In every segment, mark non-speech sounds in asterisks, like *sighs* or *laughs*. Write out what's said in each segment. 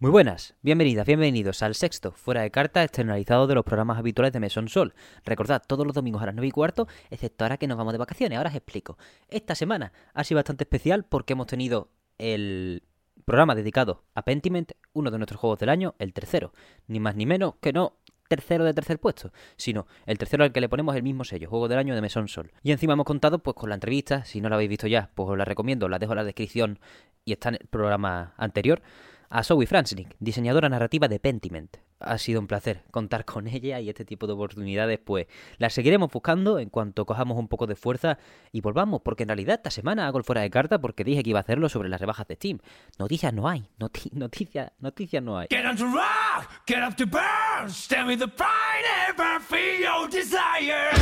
Muy buenas, bienvenidas, bienvenidos al sexto fuera de carta externalizado de los programas habituales de Mesón Sol. Recordad, todos los domingos a las 9 y cuarto, excepto ahora que nos vamos de vacaciones. Ahora os explico. Esta semana ha sido bastante especial porque hemos tenido el programa dedicado a Pentiment, uno de nuestros juegos del año, el tercero. Ni más ni menos que no tercero de tercer puesto, sino el tercero al que le ponemos el mismo sello, juego del año de Mesón Sol. Y encima hemos contado pues con la entrevista, si no la habéis visto ya, pues os la recomiendo, la dejo en la descripción y está en el programa anterior a Zoe Fransnick, diseñadora narrativa de Pentiment. Ha sido un placer contar con ella y este tipo de oportunidades, pues las seguiremos buscando en cuanto cojamos un poco de fuerza y volvamos, porque en realidad esta semana hago el fuera de carta porque dije que iba a hacerlo sobre las rebajas de Steam. Noticias no hay, noti *laughs* noticias, noticias no hay. Get on to rock, get up to burn, stand with the pride ever feel your desire.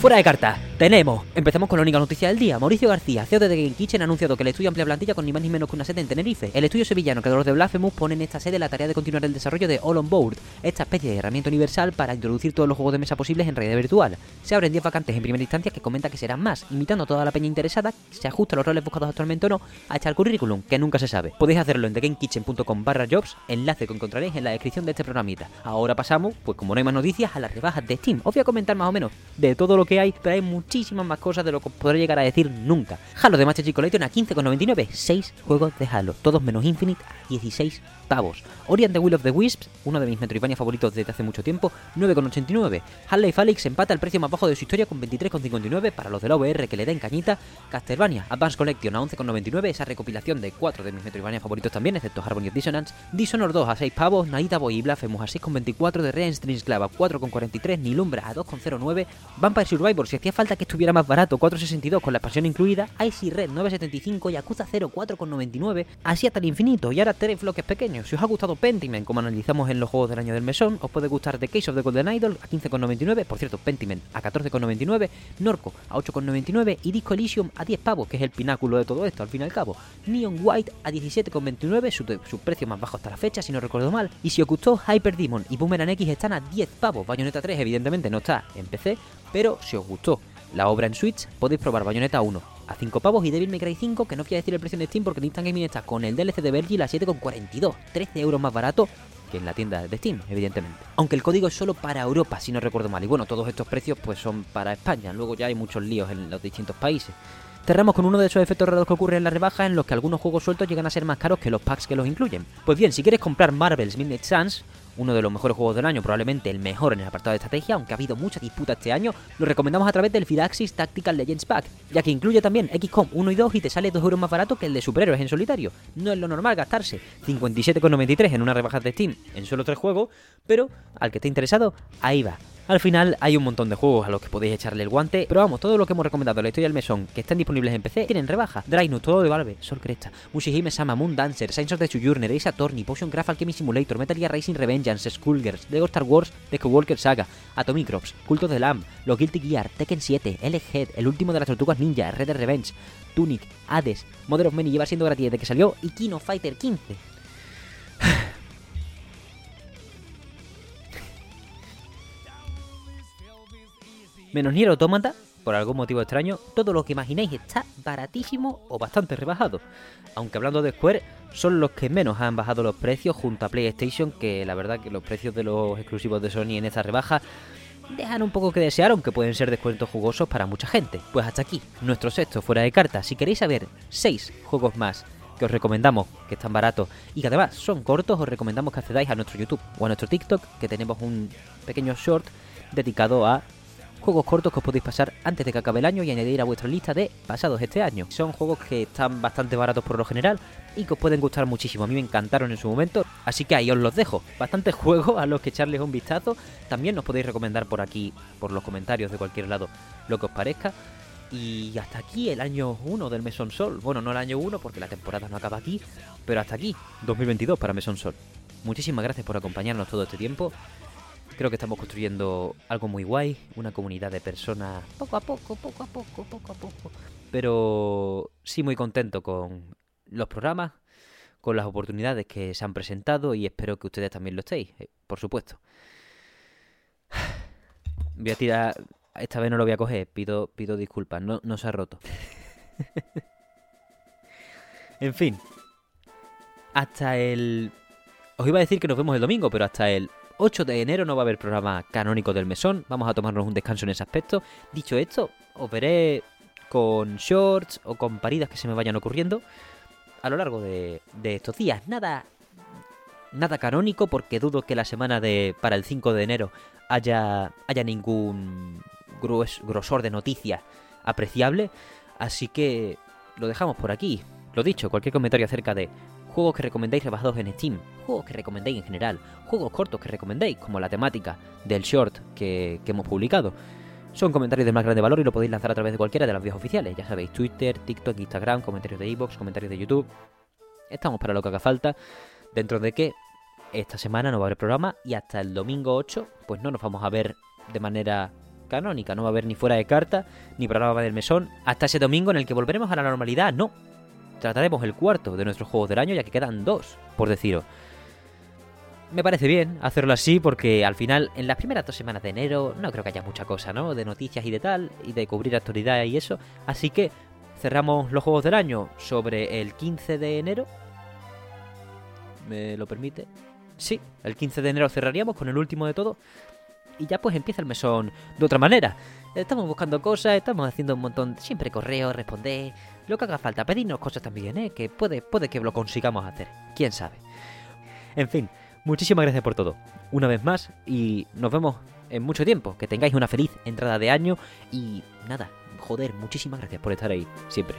Fuera de carta, tenemos. Empezamos con la única noticia del día. Mauricio García, CEO de The Game Kitchen, ha anunciado que el estudio amplia plantilla con ni más ni menos que una sede en Tenerife. El estudio sevillano, creador de Blasphemous, pone en esta sede la tarea de continuar el desarrollo de All on Board, esta especie de herramienta universal para introducir todos los juegos de mesa posibles en realidad virtual. Se abren 10 vacantes en primera instancia que comenta que serán más, invitando a toda la peña interesada, se ajusta a los roles buscados actualmente o no, a echar currículum, que nunca se sabe. Podéis hacerlo en thegamekitchen.com barra jobs, enlace que encontraréis en la descripción de este programita. Ahora pasamos, pues como no hay más noticias, a las rebajas de Steam. Os voy a comentar más o menos de todo lo que hay, hay muchísimas más cosas de lo que podré llegar a decir nunca. Halo de Master Chief Collection a 15,99, 6 juegos de Halo, todos menos Infinite a 16 pavos. Ori and the Will of the Wisps, uno de mis Metroidvania favoritos desde hace mucho tiempo, 9,89. Half-Life Alyx empata el precio más bajo de su historia con 23,59 para los de la VR que le den cañita. Castlevania Advance Collection a 11,99, esa recopilación de 4 de mis Metroidvania favoritos también, excepto Harmony of Dissonance. Dishonored 2 a 6 pavos, Naida Boy y Blasphemous a 6,24, de Rean Strings Club a 4,43, Nilumbra a 2,09, Vampire Survivor si hacía falta que estuviera más barato, 4,62 con la expansión incluida, Icy Red 9,75, Yakuza 0 4,99, así hasta el infinito y ahora tres bloques pequeños. Si os ha gustado Pentiment, como analizamos en los juegos del año del mesón, os puede gustar The Case of the Golden Idol a 15,99, por cierto, Pentiment a 14,99, Norco a 8,99 y Disco Elysium a 10 pavos, que es el pináculo de todo esto al fin y al cabo. Neon White a 17,29, su, su precio más bajo hasta la fecha, si no recuerdo mal. Y si os gustó, Hyper Demon y Boomerang X están a 10 pavos. Bayonetta 3 evidentemente no está en PC, pero si os gustó la obra en Switch, podéis probar Bayonetta 1 a 5 pavos y Devil May Cry 5, que no a decir el precio en Steam porque Instant Gaming está con el DLC de Virgil a 7,42, 13 euros más barato que en la tienda de Steam, evidentemente. Aunque el código es solo para Europa, si no recuerdo mal. Y bueno, todos estos precios pues son para España. Luego ya hay muchos líos en los distintos países. Cerramos con uno de esos efectos raros que ocurren en las rebajas en los que algunos juegos sueltos llegan a ser más caros que los packs que los incluyen. Pues bien, si quieres comprar Marvel's Midnight Suns, uno de los mejores juegos del año, probablemente el mejor en el apartado de estrategia, aunque ha habido mucha disputa este año, lo recomendamos a través del Fidaxis Tactical Legends Pack, ya que incluye también XCOM 1 y 2 y te sale 2 euros más barato que el de superhéroes en solitario. No es lo normal gastarse 57,93 en una rebaja de Steam en solo 3 juegos, pero al que esté interesado, ahí va. Al final hay un montón de juegos a los que podéis echarle el guante, pero vamos, todo lo que hemos recomendado en la historia del mesón, que están disponibles en PC, tienen rebaja. Drainus, todo de Valve, Sol Cresta, Mushihime Sama, Moon Dancer, Science of the Sojourner, Ace Attorney, Potion Craft Alchemy Simulator, Metal Gear Racing Revengeance, Skullgirls, Lego Star Wars, The Skywalker Saga, Atomic Crops, Culto de Lamb, Los Guilty Gear, Tekken 7, L-Head, El último de las tortugas ninja, Red Dead Revenge, Tunic, Hades, Mother of Many lleva siendo gratis desde que salió y Kino Fighter 15. *sighs* Menos Nier Automata, por algún motivo extraño, todo lo que imaginéis está baratísimo o bastante rebajado. Aunque hablando de Square, son los que menos han bajado los precios junto a PlayStation, que la verdad que los precios de los exclusivos de Sony en esta rebaja dejan un poco que desear, aunque pueden ser descuentos jugosos para mucha gente. Pues hasta aquí, nuestro sexto fuera de carta. Si queréis saber 6 juegos más que os recomendamos, que están baratos y que además son cortos, os recomendamos que accedáis a nuestro YouTube o a nuestro TikTok, que tenemos un pequeño short dedicado a juegos cortos que os podéis pasar antes de que acabe el año y añadir a vuestra lista de pasados este año. Son juegos que están bastante baratos por lo general y que os pueden gustar muchísimo. A mí me encantaron en su momento, así que ahí os los dejo. Bastantes *laughs* juegos a los que echarles un vistazo. También nos podéis recomendar por aquí, por los comentarios de cualquier lado, lo que os parezca. Y hasta aquí el año 1 del Mesón Sol. Bueno, no el año 1 porque la temporada no acaba aquí, pero hasta aquí, 2022 para Mesón Sol. Muchísimas gracias por acompañarnos todo este tiempo. Creo que estamos construyendo algo muy guay, una comunidad de personas poco a poco, poco a poco, poco a poco. Pero sí muy contento con los programas, con las oportunidades que se han presentado y espero que ustedes también lo estéis, eh, por supuesto. *sighs* Voy a tirar, esta vez no lo voy a coger, pido, pido disculpas, no, no se ha roto. *laughs* en fin, hasta el Os iba a decir que nos vemos el domingo, pero hasta el 8 de enero no va a haber programa canónico del mesón. Vamos a tomarnos un descanso en ese aspecto. Dicho esto, os veré con shorts o con paridas que se me vayan ocurriendo a lo largo de, estos días. Nada, nada canónico porque dudo que la semana de para el 5 de enero haya, haya ningún grosor de noticias apreciable. Así que lo dejamos por aquí. Lo dicho, cualquier comentario acerca de juegos que recomendéis rebajados en Steam, juegos que recomendéis en general, juegos cortos que recomendéis, como la temática del short que, hemos publicado. Son comentarios de más grande valor y lo podéis lanzar a través de cualquiera de las vías oficiales. Ya sabéis, Twitter, TikTok, Instagram, comentarios de iVoox, comentarios de YouTube. Estamos para lo que haga falta. Dentro de que esta semana no va a haber programa y hasta el domingo 8 pues no nos vamos a ver de manera canónica. No va a haber ni fuera de carta ni programa del mesón hasta ese domingo en el que volveremos a la normalidad. No. Trataremos el cuarto de nuestros juegos del año ya que quedan dos, por deciros. Me parece bien hacerlo así porque al final en las primeras dos semanas de enero no creo que haya mucha cosa, ¿no? De noticias y de tal, y de cubrir actualidad y eso. Así que cerramos los juegos del año sobre el 15 de enero. ¿Me lo permite? Sí, el 15 de enero cerraríamos con el último de todo. Y ya pues empieza el mesón de otra manera. Estamos buscando cosas, estamos haciendo un montón, siempre correo, responder, lo que haga falta, pedirnos cosas también, ¿eh? Que puede, puede que lo consigamos hacer, quién sabe. En fin, muchísimas gracias por todo, una vez más, y nos vemos en mucho tiempo. Que tengáis una feliz entrada de año y nada, joder, muchísimas gracias por estar ahí, siempre.